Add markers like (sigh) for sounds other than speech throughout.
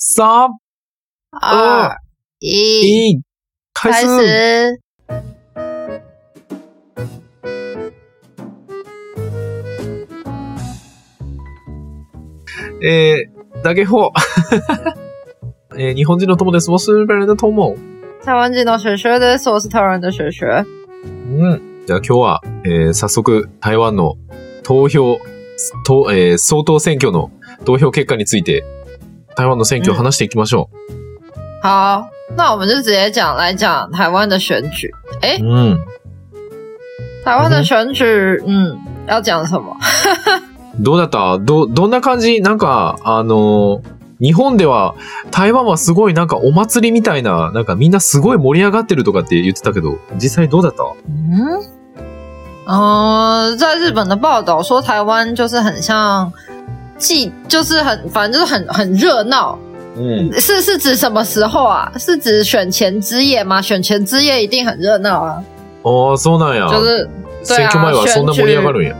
三、二、一，一、开开始。始。えー、大家好。えー日本人の友です。我是日本人的友。台湾人の学学です。我是台湾的学学。うん。じゃあ今日は、えー早速台湾の投票、とえー総統選挙の投票結果について、台湾の選挙を話していきましょ好，那我们就直接讲来讲台湾的选举。う。うん。台湾的选举，嗯，要讲什么？(laughs) どうだった？ど、どんな感じ？なんか、あのー日本では、台湾はすごいなんかお祭りみたいな、なんかみんなすごい盛り上がってるとかって言ってたけど、実際どうだった？嗯，呃，在日本的报道说，台湾就是很像祭，就是很，反正就是很很热闹。うん。是是指什么时候啊？是指选前之夜吗？选前之夜一定很热闹啊，ああ、そうなんや。就是对啊選挙前はそんな盛り上がるんや。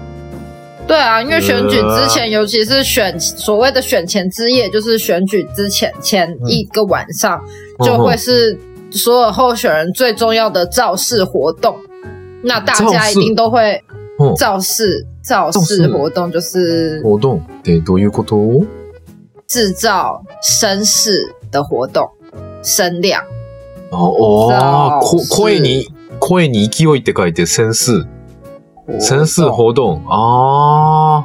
对啊，因为选举之前，尤其是选所谓的选前之夜，就是选举之前前一个晚上，就会是所有候选人最重要的造势活动。那大家一定都会 うん造势，造造势势活动就是活動ってどういうこと制造声势的活动，声量。ああ、声に、声に勢いって書いて、センス。センス活動。あ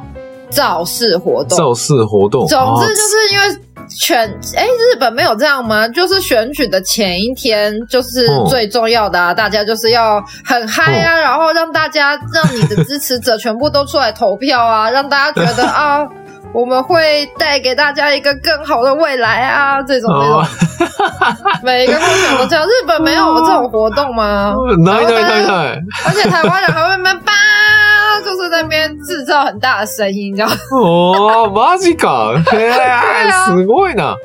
造势活あ、动。造勢活動。总之就是因为选，哎，日本没有这样吗？就是选举的前一天就是嗯最重要的啊，大家就是要很嗨啊，然后让大家让你的支持者全部都出来投票啊，让大家觉得啊。(laughs) 我们会带给大家一个更好的未来啊！这种这种あ，每一个候选人都这样。日本没有这种活动吗？ー(laughs) ないないないない。而且台湾人还会在那边叭，就是在 (laughs) 那边制造很大的声音，这样。おー、マジか。(laughs) へあー、すごいな。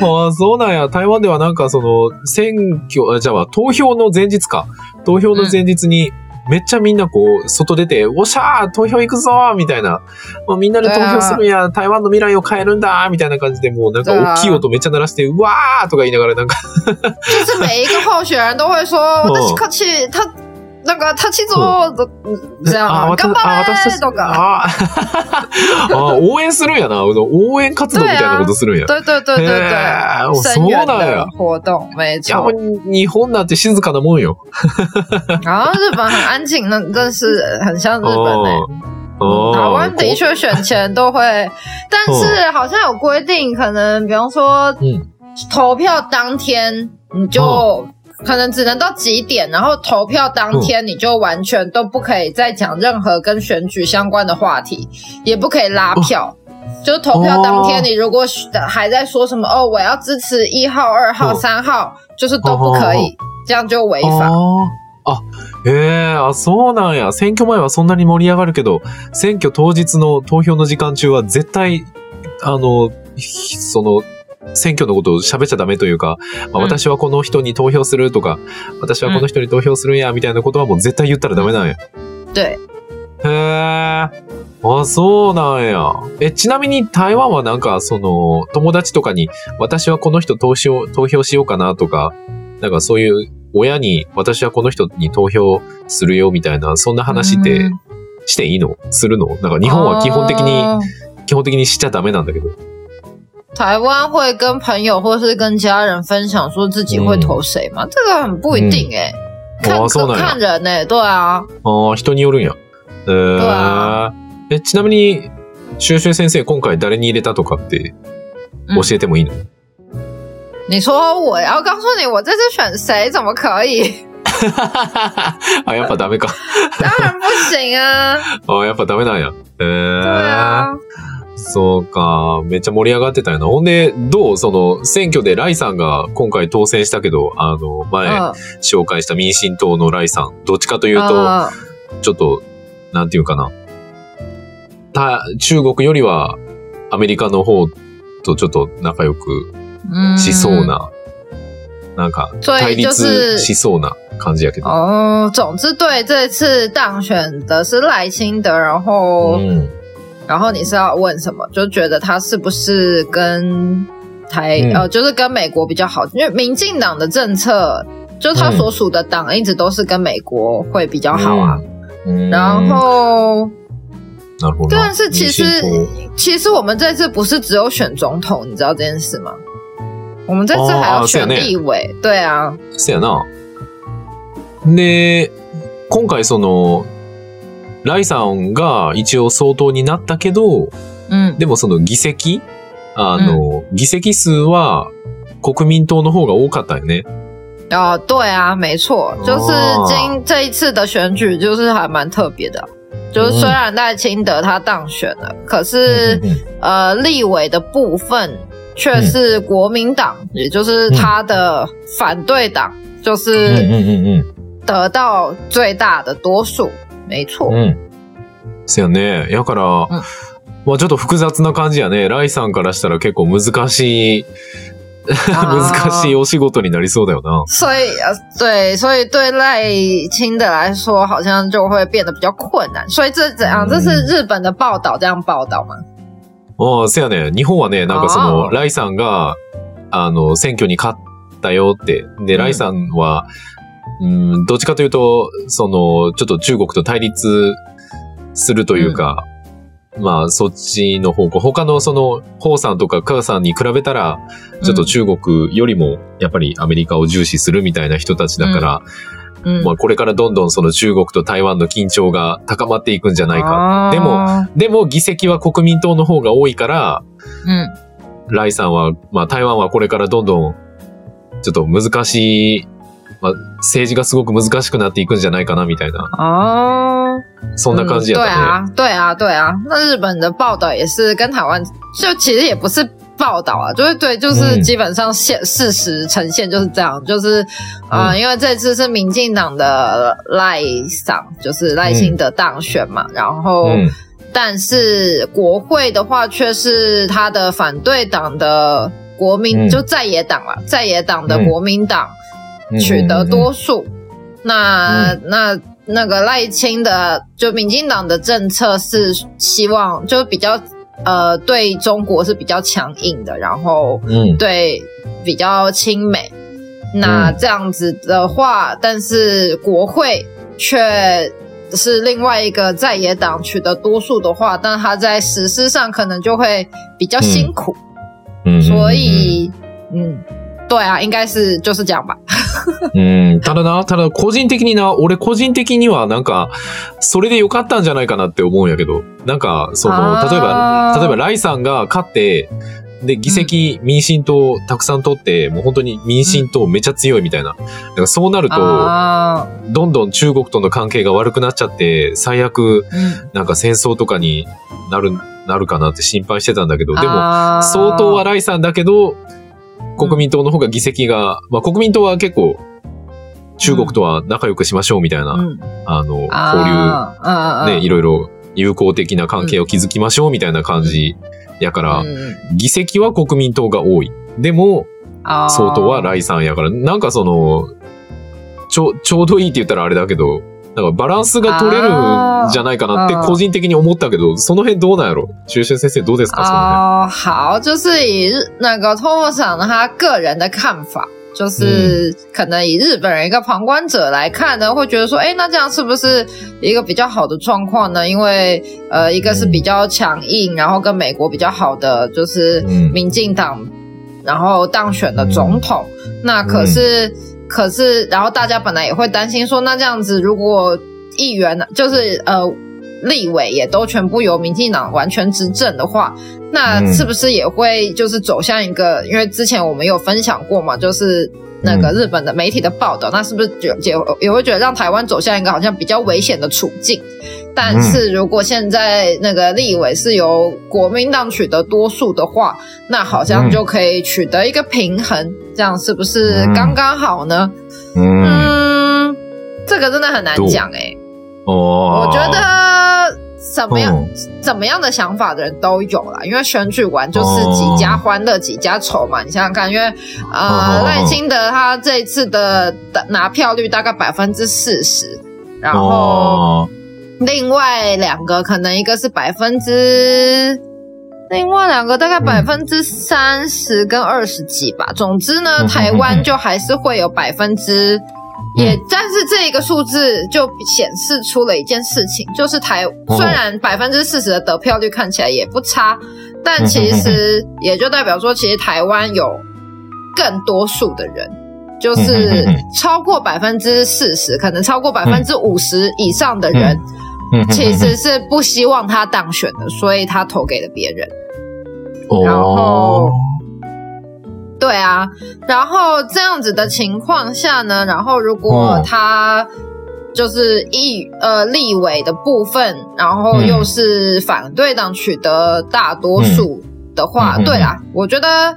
あーそうなんや。台湾ではなんかその、選挙、あじゃあ、投票の前日か。投票の前日に、めっちゃみんなこう、外出て、おっしゃー投票行くぞーみたいな。もうみんなで投票するんや。台湾の未来を変えるんだーみたいな感じで、もうなんか大きい音めっちゃ鳴らして、うわーとか言いながらなんか、(laughs) 就是每一个候选人都会说，(laughs) 私客气，他那个他气做的这样あ、啊，私、干あ、私たち、巴嘞とか。あ応援するんやな。応援活動みたいなことするんや。对对对对对，そう声援なんや的。活动没错。う日本なんて静かなもんよ。然后日本很安静，那真是很像日本诶、哦台湾的确选前都会，但是好像有规定，可能比方说嗯投票当天你就。可能只能到几点，然后投票当天你就完全都不可以再讲任何跟选举相关的话题，也不可以拉票。就是投票当天，哦你如果还在说什么哦，我要支持一号、二号、哦三号，就是都不可哦以，这样就违法。あーあ、へえ、あ、そうなんや。選挙前はそんなに盛り上がるけど、選挙当日の投票の時間中は絶対、あの、ひその、 選挙のことを喋っちゃダメというか、まあうん私はこの人に投票するとか、私はこの人に投票するんや、みたいなことはもう絶対言ったらダメなんや。对，へえ。あ、そうなんや。え、ちなみに台湾はなんか、その、友達とかに、私はこの人投票、投票しようかなとか、なんかそういう、親に、私はこの人に投票するよみたいな、そんな話ってうんしていいの？するの？なんか日本は基本的に、哦基本的にしちゃダメなんだけど。台湾会跟朋友或是跟家人分享说自己会投谁吗？这个很不一定哎、看あ、そうなん看や。人哎、对啊，ああ、人によるんや。えーうわえ、ちなみに、シュウシュウ先生今回誰に入れたとかって嗯教えてもいいの、你说我？要告诉你我这次选谁，怎么可以？(laughs) あ、やっぱダメか。当然不行啊！(laughs) あやっぱダメなんや。えー、对啊，そうか。めっちゃ盛り上がってたよな。ほんで、どう？その、選挙でライさんが今回当選したけど、あの、前嗯，紹介した民進党のライさん。どっちかというと、嗯ちょっと、なんていうかな。た、中国よりは、アメリカの方とちょっと仲良く嗯しそうな、なんか、対立是しそうな感じやけど。哦，总之对这次当选的是赖清德，然后、うん。然后你是要问什么？就觉得他是不是跟 台、嗯呃，就是跟美国比较好，因为民进党的政策，就是他所属的党一直都是跟美国会比较好啊。嗯然后，なるほど。但是其实民進其实我们这次不是只有选总统，你知道这件事吗？我们这次还要选哦是よね立委，对啊，党そやな。で、今回その、 ライさんが一応総統になったけど、嗯，でもその議席あの、議席数は国民党の方が多かったよね。哦，对啊，没错，就是哦今这一次的选举就是还蛮特别的，就是虽然赖清德他当选了，可是。うんうん呃，立委的部分却是国民党，也就是他的反对党，就うん是うんうん得到最大的多数。没错，うん。うん。そやね。やから、うんまあちょっと複雑な感じやね。ライさんからしたら結構難しい、(laughs) 難しいお仕事になりそうだよな。所以呃，对，所以对赖清德来说，好像就会变得比较困难。所以这怎样？嗯这是日本的報道这样报道吗？ああ、せやね。日本はね、なんかそあの、ーライさんが、あの、選挙に勝ったよって。で、うんライさんは、うん、どっちかというと、その、ちょっと中国と対立するというか、まあ、そっちの方向。他のその、ホウさんとかカーさんに比べたら、ちょっと中国よりも、やっぱりアメリカを重視するみたいな人たちだから、嗯，まあ、これからどんどんその中国と台湾の緊張が高まっていくんじゃないか。でも、哦でも議席は国民党の方が多いから、嗯，ライさんは、まあ台湾はこれからどんどん、ちょっと難しい、まあ政治がすごく難しくなっていくんじゃないかなみたいな、哦。そんな感じやったね。啊，对啊，对啊。那日本的报道也是跟台湾，就其实也不是报道啊，就是对，就是嗯基本上现事实呈现就是这样，就是呃，嗯因为这次是民进党的赖桑，就是赖清德当选嘛，然后。うん。但是国会的话，却是他的反对党的国民，嗯就在野党啦，在野党的嗯国民党うん取得多数。那、那那个赖清的就民进党的政策是希望就比较呃对中国是比较强硬的，然后うん。对比较亲美。那嗯这样子的话，但是国会却是另外一个在野党取得多数的话，但他在实施上可能就会比较辛苦。うん所以，嗯，对啊，应该是就是这样吧。 うん。ただな、ただ個人的にな、俺個人的にはなんか、それでよかったんじゃないかなって思うんやけど、なんか、その、例えば、例えばライさんが勝って、で、議席民進党たくさん取って、もう本当に民進党めっちゃ強いみたいな。だからそうなると、啊，どんどん中国との関係が悪くなっちゃって、最悪、嗯，なんか戦争とかになる、なるかなって心配してたんだけど、でも、も相当はライさんだけど、国民党の方が議席が、まあ国民党は結構、中国とは仲良くしましょうみたいな、嗯，あの、交流、ね、いろいろ友好的な関係を築きましょうみたいな感じやから、嗯，議席は国民党が多い。でも、啊相当はライさんやから、なんかその、ちょ、ちょうどいいって言ったらあれだけど、なんかバランスが取れるんじゃないかなって個人的に思ったけど、その辺どうなんやろ？中秋先生どうですか？その哦，好，就是以日那个托莫桑他个人的看法，就是可能以日本人一个旁观者来看呢，会觉得说，哎，那这样是不是一个比较好的状况呢？因为呃，一个是比较强硬，然后跟美国比较好的就是嗯。民进党，然后当选的总统，那可是。可是，然后大家本来也会担心说，那这样子如果议员就是呃立委也都全部由民进党完全执政的话，那嗯是不是也会就是走向一个？因为之前我们有分享过嘛，就是那个嗯。日本的媒体的报道，那是不是也也也会觉得让台湾走向一个好像比较危险的处境？但是如果现在那个立委是由国民党取得多数的话，那好像就可以取得一个平衡，这样是不是刚刚好呢？嗯，这个真的很难讲哎、哦。我觉得怎么样、嗯怎么样的想法的人都有啦，因为选举完就是哦几家欢乐几家愁嘛。你想想看，因为哦呃赖清德他这一次的拿票率大概百分之四十，然后哦另外两个可能一个是百分之另外两个大概嗯百分之三十跟二十几吧。总之呢，嗯台湾就还是会有百分之。也，但是这一个数字就显示出了一件事情，就是台虽然百分之四十的得票率看起来也不差，但其实也就代表说，其实台湾有更多数的人，就是超过百分之四十，可能超过百分之五十以上的人，嗯。其实是不希望他当选的，所以他投给了别人。哦。然后对啊，然后这样子的情况下呢，然后如果哦。他就是议呃立委的部分，然后嗯又是反对党取得大多数的话，对啦，我觉得。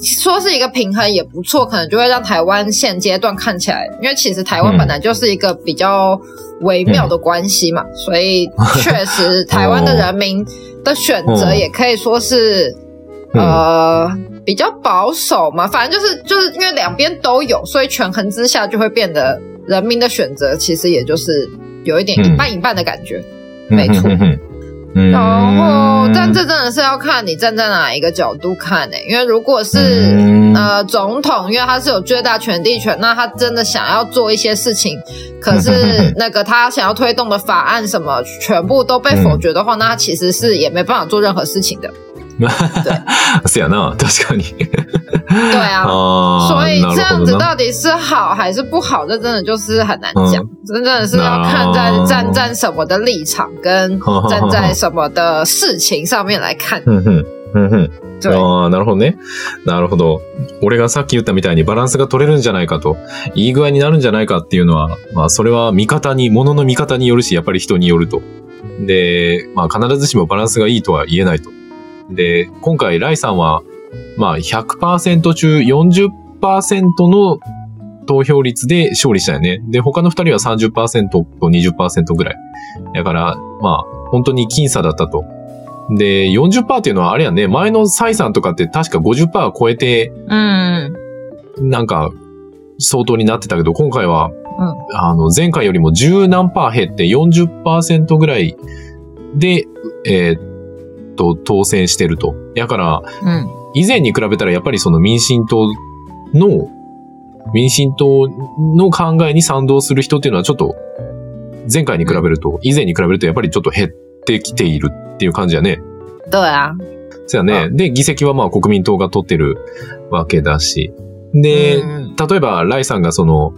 说是一个平衡也不错，可能就会让台湾现阶段看起来，因为其实台湾嗯本来就是一个比较微妙的关系嘛，所以确实台湾的人民的选择哦。也可以说是、嗯。呃比较保守嘛，反正就是就是因为两边都有，所以权衡之下就会变得人民的选择其实也就是有一点一半一半的感觉。没错。嗯然后，但这真的是要看你站在哪一个角度看呢、因为如果是、嗯。呃总统，因为他是有最大权力权，那他真的想要做一些事情，可是那个他想要推动的法案什么全部都被否决的话，那他其实是也没办法做任何事情的。(laughs) 是呀な、確かに。(laughs) 对啊，所以这样子到底是好还是不好，这真的就是很难讲，嗯真的是要看在站站什么的立场跟 (laughs) 站在什么的事情上面来看。ああ、なるほどね。なるほど。俺がさっき言ったみたいにバランスが取れるんじゃないかと、いい具合になるんじゃないかっていうのは、まあそれは見方に、物の見方によるし、やっぱり人によると。で、まあ必ずしもバランスがいいとは言えないと。で、今回ライさんは、まあ100%中40%の投票率で勝利したよね。で、他の二人は30%と20%ぐらい。だから、まあ、本当に僅差だったと。で、40%っていうのはあれやね、前のサイさんとかって確か50%超えて、嗯なんか、相当になってたけど、今回は、嗯あの、前回よりも10何パー減って40%ぐらいで、えーっと、当選してると。だから、嗯以前に比べたらやっぱりその民進党の、民進党の考えに賛同する人っていうのはちょっと、前回に比べると、以前に比べるとやっぱりちょっと減ってきているっていう感じやね。对啊，そうやね。で、議席はまあ国民党が取ってるわけだし。で、嗯例えば、ライさんがその、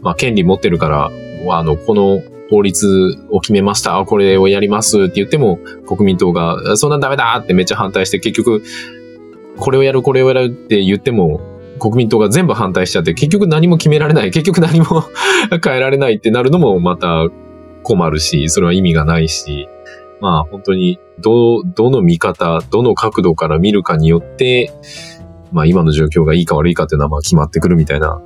まあ、権利持ってるから、あの、この法律を決めました、これをやります。って言っても、国民党が、そんなんダメだってめっちゃ反対して、結局、これをやる、これをやるって言っても、国民党が全部反対しちゃって、結局何も決められない、結局何も (laughs) 変えられないってなるのもまた困るし、それは意味がないし、まあ本当に、ど、どの見方、どの角度から見るかによって、まあ今の状況がいいか悪いかっていうのはまあ決まってくるみたいな、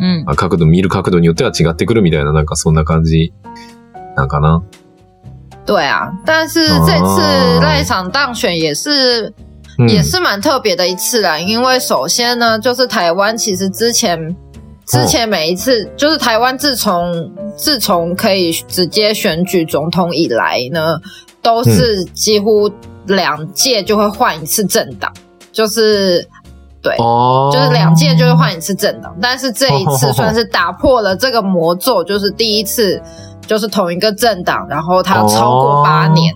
嗯，まあ角度、見る角度によっては違ってくるみたいな、なんかそんな感じなんかな。对啊。但是这次赖场当选也是うん也是蛮特别的一次啦，因为首先呢，就是台湾其实之前之前每一次，就是台湾自从自从可以直接选举总统以来呢，都是几乎两届就会换一次政党，就是对。あー就是两届就会换一次政党，但是这一次算是打破了这个魔咒，就是第一次就是同一个政党，然后它超过八年，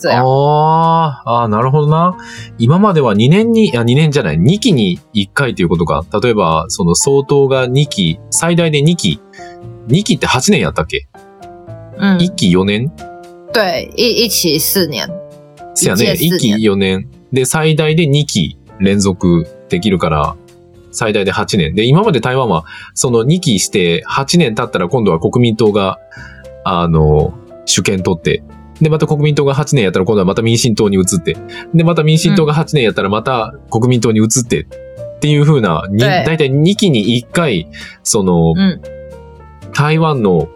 这样。あーあー、なるほどな。今までは2年に、あ、2年じゃない、2期に1回ということか。例えば、その総統が2期、最大で2期。2期って8年やったっけ？嗯，?1 期4年？对，一一起四年。せやね。一1期4年。で、最大で2期連続できるから、最大で8年。で、今まで台湾は、その2期して8年経ったら今度は国民党が、あの、主権取って、で、また国民党が8年やったら今度はまた民進党に移って、で、また民進党が8年やったらまた国民党に移って、っていう風な、に对だい。たい2期に1回、その、嗯台湾の、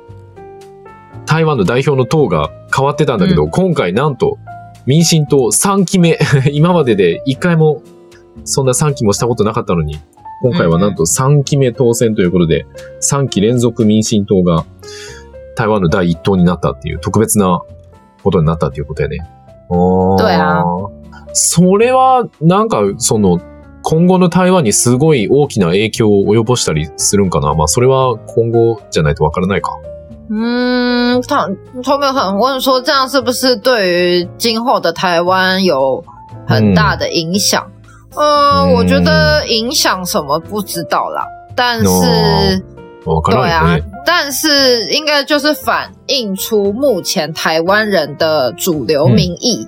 台湾の代表の党が変わってたんだけど、今回なんと民進党3期目、(laughs) 今までで1回もそんな3期もしたことなかったのに、今回はなんと3期目当選ということで、3期連続民進党が台湾の第一党になったっていう特別なことになったっていうことやね。对啊。それは、なんか、その、今後の台湾にすごい大きな影響を及ぼしたりするんかなまあ、それは今後じゃないとわからないか。嗯，他他们很问说，这样是不是对于今后的台湾有很大的影响？嗯、呃，我觉得影响什么不知道啦，但是、わから对啊ないね。，但是应该就是反映出目前台湾人的主流民意，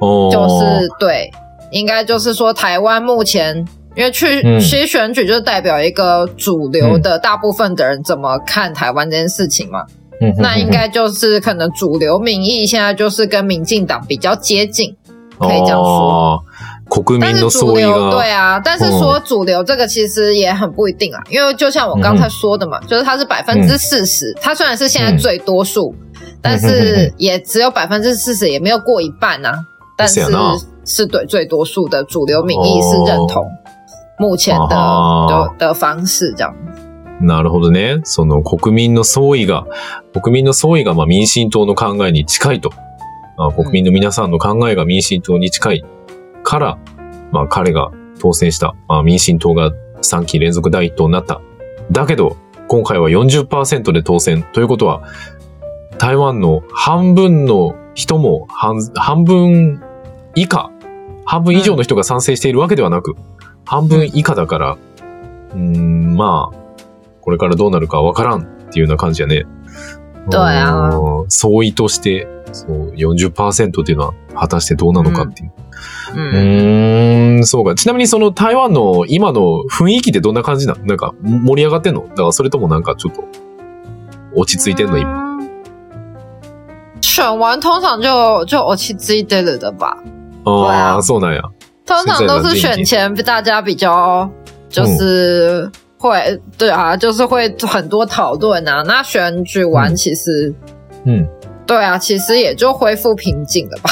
哦就是对，应该就是说台湾目前。因为去嗯其实选举就是代表一个主流的大部分的人怎么看台湾这件事情嘛，嗯那应该就是可能主流民意现在就是跟民进党比较接近，可以这样说。あー 国民の総意主流が。对啊，但是说主流这个其实也很不一定啊，因为就像我刚才说的嘛，就是它是百分之四十，它虽然是现在最多数，但是也只有百分之四十，也没有过一半啊。但是是对最多数的主流民意是认同目前的啊的的方式这样。なるほどね。その国民の総意が、国民の総意がまあ民進党の考えに近いと。まあ、国民の皆さんの考えが民進党に近いから、まあ彼が当選した。まあ民進党が3期連続第一党になった。だけど、今回は40%で当選。ということは、台湾の半分の人も半半分以下、半分以上の人が賛成しているわけではなく、半分以下だから、うーん、まあ、これからどうなるかわからんっていうような感じやね。对啊うん総意として、そう、40%っていうのは果たしてどうなのかっていう。う嗯，ーん、そうか。ちなみにその台湾の今の雰囲気ってどんな感じなの？なんか盛り上がってんの？だからそれともなんかちょっと落ち着いてんの？今。嗯选完通常就就我去追的了的吧，对ああ、啊そうなんや。通常都是选前大家比较就是会、对啊，就是会很多讨论啊。那选举完嗯其实、うん。对啊，其实也就恢复平静了吧，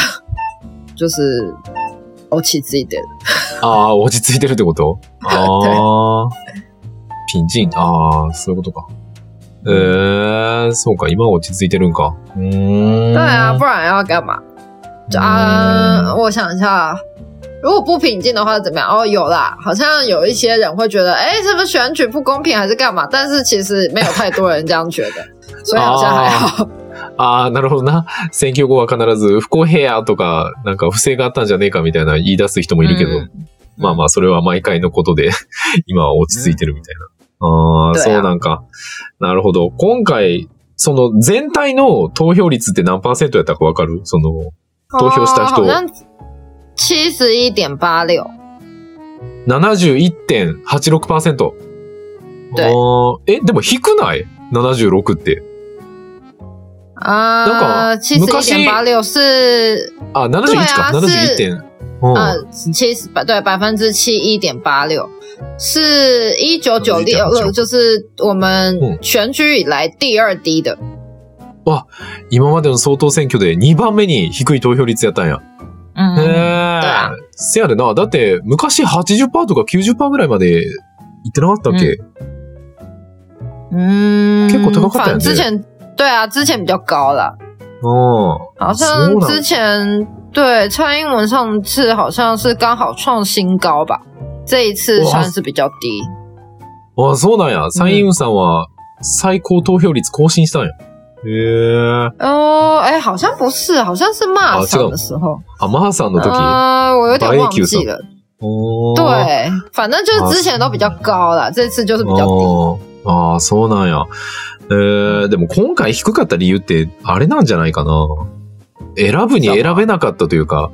就是我去自己的。ああ、落ち着いてるってことああ。ピンチン。ああ、そういうことか。ええそうか。今は落ち着いてるんか。うーん。对啊，不然要干嘛？就啊，我想一下，如果不平静的话怎么样？哦，有啦，好像有一些人会觉得，哎，是不是选举不公平还是干嘛？但是其实没有太多人这样觉得，所以好像还好。 ああ、なるほどな。選挙後は必ず不公平やとか、なんか不正があったんじゃねえかみたいな言い出す人もいるけど、うんまあまあ、それは毎回のことで、(laughs) 今は落ち着いてるみたいな。ああ、对啊そうなんか。なるほど。今回、その全体の投票率って何パーセントやったかわかる？その、投票した人哦好像七十一点八六。71.86%。对あーえ、でも低くない ?76 って。なん啊，か七十一点八六是あ、71か。对啊71点。うん呃七十百对百分之七一点八六，是一九九六，1996就是我们嗯选举以来第二低的。今までの総統選挙で2番目に低い投票率やったんや。嗯，へえ。せやでな。だって、昔80%とか90%ぐらいまで行ってなかったっけ、嗯，结果高かったよね对啊，之前比较高啦，うん。好像之前对蔡英文上次好像是刚好创新高吧，这一次哇算是比较低。あ、そうなんや。蔡英文さんは最高投票率更新したんや。へえ。哦，哎，好像不是，好像是骂哦这个上的时候，あ、マーさんの時。呃，我有点忘记了。おー对，反正就是之前都比较高啦，这次就是比较低。 あーあー、そうなんや。えー、でも今回低かった理由って、あれなんじゃないかな。選ぶに選べなかったというか、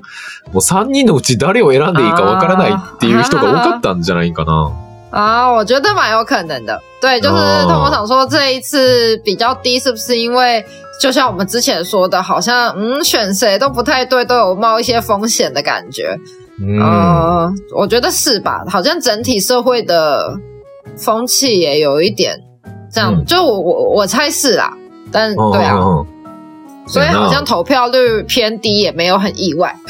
もう3人のうち誰を選んでいいかわからないっていう人が多かったんじゃないかな。啊，我觉得蛮有可能的。对，就是哦通我想说这一次比较低，是不是因为就像我们之前说的，好像嗯选谁都不太对，都有冒一些风险的感觉。うん。呃，我觉得是吧？好像整体社会的风气也有一点这样，嗯就我我我猜是啦。但うん对啊，うん所以好像投票率偏低也没有很意外。(laughs)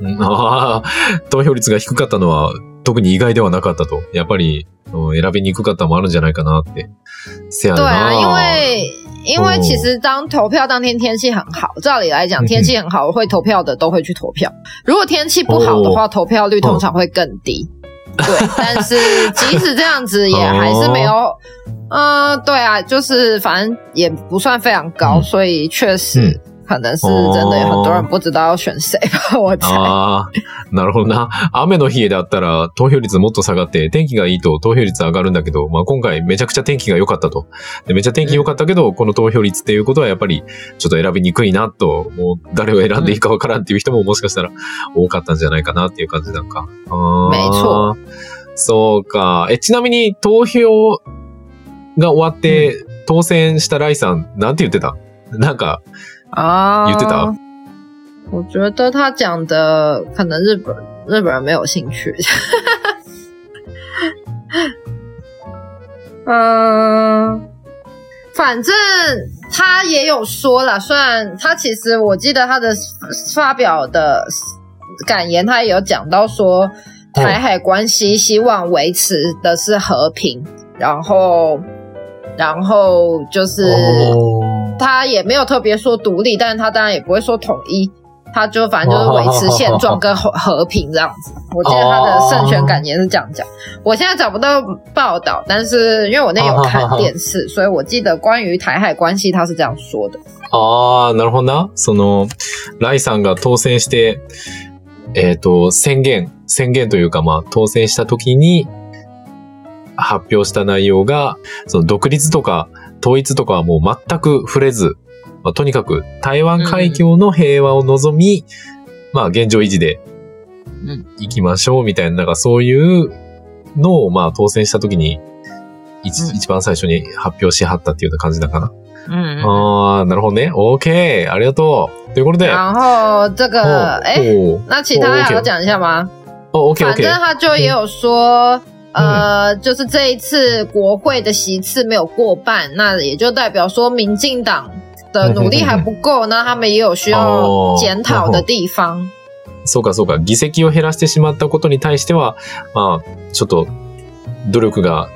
う(laughs) んあー投票率が低かったのは、 特に意外ではなかったと。やっぱり、うん選びにくかったもあるんじゃないかなって。せや对啊，因な。为因为哦其实当投票当天天气很好，照理来讲嗯哼天气很好会投票的都会去投票。如果天气不好的话，投票率通常会更低。 对，但是即使这样子，(laughs) 也还是没有。嗯、对啊，就是反正也不算非常高，嗯所以确实嗯可能是真的有很多人不知道要选谁吧，我猜。ああ、なるほどな。雨の日だったら投票率もっと下がって、天気がいいと投票率上がるんだけど、まあ今回めちゃくちゃ天気が良かったと。でめちゃ天気良かったけど、この投票率っていうことはやっぱりちょっと選びにくいなと、もう誰を選んでいいかわからんっていう人ももしかしたら多かったんじゃないかなっていう感じなんか。あー没错。そうか。え、ちなみに投票が終わって、当選したライさん、なんて言ってた？なんか、啊，言ってた我觉得他讲的可能日本日本人没有兴趣。嗯，(laughs) 反正他也有说了，虽然他其实我记得他的发表的感言，他也有讲到说台海关系希望维持的是和平，然后然后就是。哦 他也没有特别说独立，但是他当然也不会说统一，他就反正就是维持现状跟和和平这样子。我记得他的胜选感言是这样讲。我现在找不到报道，但是因为我那有看电视，所以我记得关于台海关系他是这样说的。ああ、なるほどな。その、ライさんが当選して、えっ、と、宣言、宣言というか、まあ、当選した時に発表した内容が、その独立とか統一とかはもう全く触れず、まあ、とにかく台湾海峡の平和を望み、まあ、現状維持でうん行きましょうみたいな、なんかそういうのを、まあ、当選した時に、一うん一番最初に発表しはったっていうような感じだかな。嗯，ああ、なるほどね。OK。ありがとう。ということで。然后这个哎、哦那其他还要讲一下吗？哦，OK 反 OK 正。他就也有说，呃，就是这一次国会的席次没有过半，那也就代表说民进党的努力还不够，那他们也有需要检讨的地方。そうかそうか。議席を減らしてしまったことに対しては、まあ、ちょっと努力が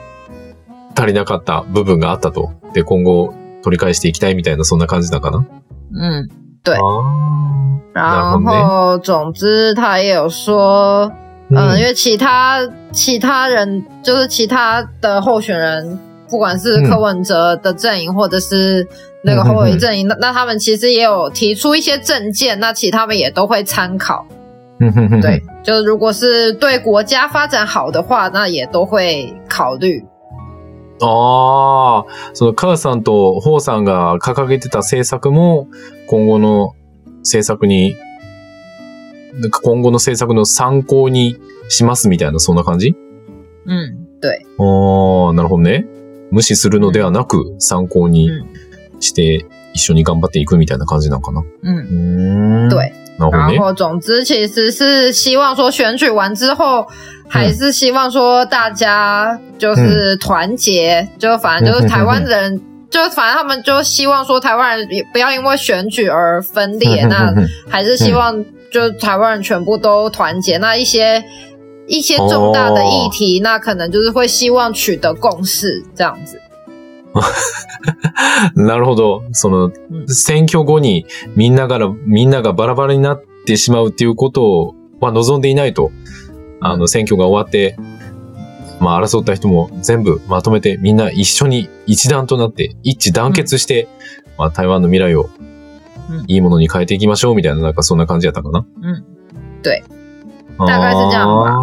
足りなかった部分があったと。で、今後取り返していきたいみたいな、そんな感じだかな？嗯，对あ然后总之他也有说，ー嗯，因为其他其他人就是其他的候选人，不管是柯文哲的阵营或者是那个侯友宜阵营，那那他们其实也有提出一些政见，那其他们也都会参考。うんうんうん对，就是如果是对国家发展好的话，那也都会考虑。ああ、その母さんとホーさんが掲げてた政策も、今後の政策に、なんか今後の政策の参考にしますみたいな、そんな感じ？嗯，对，ああ、なるほどね。無視するのではなく、参考に嗯して一緒に頑張っていくみたいな感じなのかな。嗯，うん。对。なるほどね。然后总之其实是希望说选举完之后，还是希望说大家就是团结，就反正就是台湾人。就反正他们就希望说台湾人也不要因为选举而分裂，那还是希望就台湾人全部都团结。那一些一些重大的议题，那可能就是会希望取得共识这样子。(laughs) なるほど。その、うん選挙後にみんながら、みんながバラバラになってしまうっていうことは望んでいないと。あの、選挙が終わって、まあ、争った人も全部まとめてみんな一緒に一段となって一致団結して、まあ、台湾の未来をうんいいものに変えていきましょうみたいな、なんかそんな感じやったかな。うん对大概是这样吧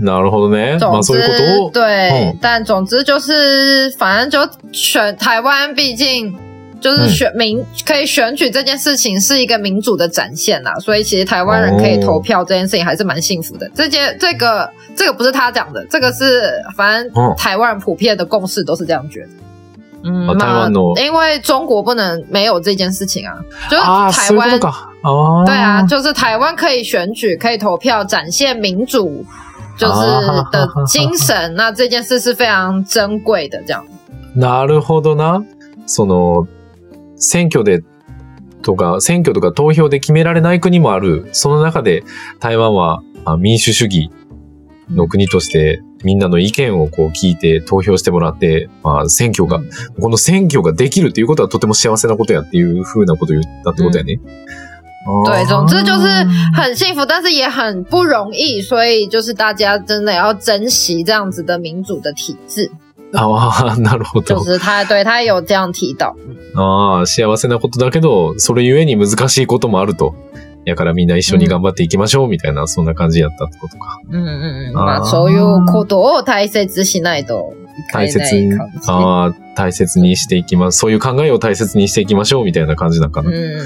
なるほどね。ま总あ、そういう之こと？を、对，嗯但总之就是，反正就选台湾，毕竟就是选民、可以选举这件事情是一个民主的展现啦，所以其实台湾人可以投票这件事情还是蛮幸福的。这件这个这个不是他讲的，这个是反正嗯台湾人普遍的共识都是这样觉得。嗯，啊台湾那の因为中国不能没有这件事情啊，就是台湾とか。ああ。对啊，就是台湾可以选举，可以投票，展现民主就是啊的精神。那这件事是非常珍贵的，这样。なるほどな。その、選挙で、とか、選挙とか投票で決められない国もある。その中で台湾はあ民主主義の国として、みんなの意見をこう聞いて投票してもらって、まあ選挙が、この選挙ができるっていうことはとても幸せなことやっていうふうなことを言ったってことやね。对，总之就是很幸福，但是也很不容易，所以就是大家真的要珍惜这样子的民主的体制。(laughs) ああ、なるほど。就是他对他有这样提到，ああ、幸せなことだけど、それゆえに難しいこともあると。やからみんな一緒に頑張っていきましょう、みたいな、そんな感じやったってことか。嗯嗯嗯，あーまあそういうことを大切にしないといけない大切に。ああ、大切にしていきます。そういう考えを大切にしていきましょう、みたいな感じなんかな。嗯，え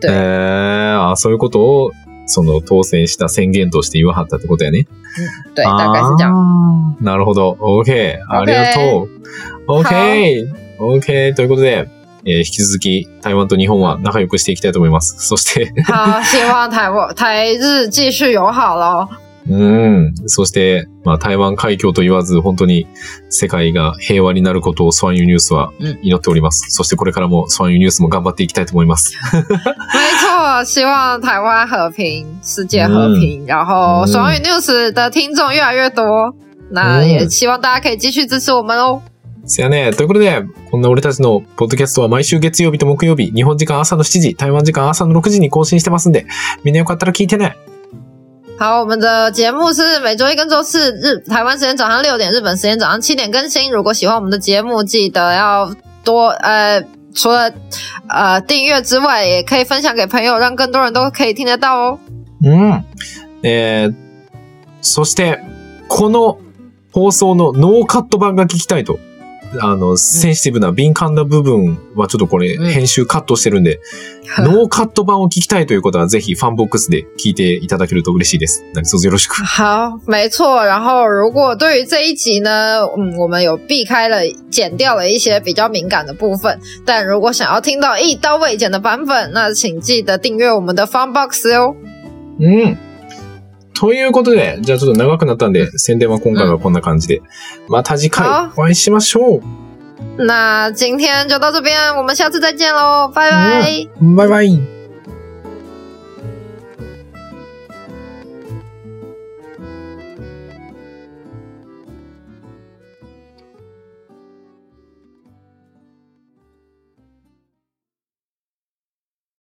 对ー、あそういうことを、その当選した宣言として言わはったってことやね。对，大概是这样。あーなるほど。OK。ありがとう。OK。OK。ということで、えー引き続き台湾と日本は仲良くしていきたいと思います。そして、好，希望台湾台日继续友好喽。うん。そして、まあ、台湾海峡と言わず、本当に世界が平和になることをスワンユニュースはうん祈っております。そしてこれからもスワンユニュースも頑張っていきたいと思います。(laughs) 没错，希望台湾和平，世界和平，然后嗯双语 news 的听众越来越多。那嗯也希望大家可以继续支持我们哦。せやね。ということで、こんな俺たちのポッドキャストは毎週月曜日と木曜日、日本時間朝の7時、台湾時間朝の6時に更新してますんで、みんなよかったら聞いてね。好，我们的节目是每周一跟周四日台湾时间早上六点，日本时间早上七点更新。如果喜欢我们的节目，记得要多呃，除了呃订阅之外，也可以分享给朋友，让更多人都可以听得到哦。うん。えー、そして、この放送のノーカット版が聞きたいと。あの、センシティブな敏感な部分はちょっとこれうん編集カットしてるんで、ノーカット版を聞きたいということはぜひファンボックスで聞いていただけると嬉しいです。何卒よろしく。好，没错。然后，如果对于这一集呢，嗯，我们有避开了、剪掉了一些比较敏感的部分，但如果想要听到一刀未剪的版本，那请记得订阅我们的 Fanbox 哦。うん。ということで、じゃあちょっと長くなったんで、宣伝は今回はこんな感じで。また次回好お会いしましょう。那今天就到这边，我们下次再见喽，拜拜。バイバイ。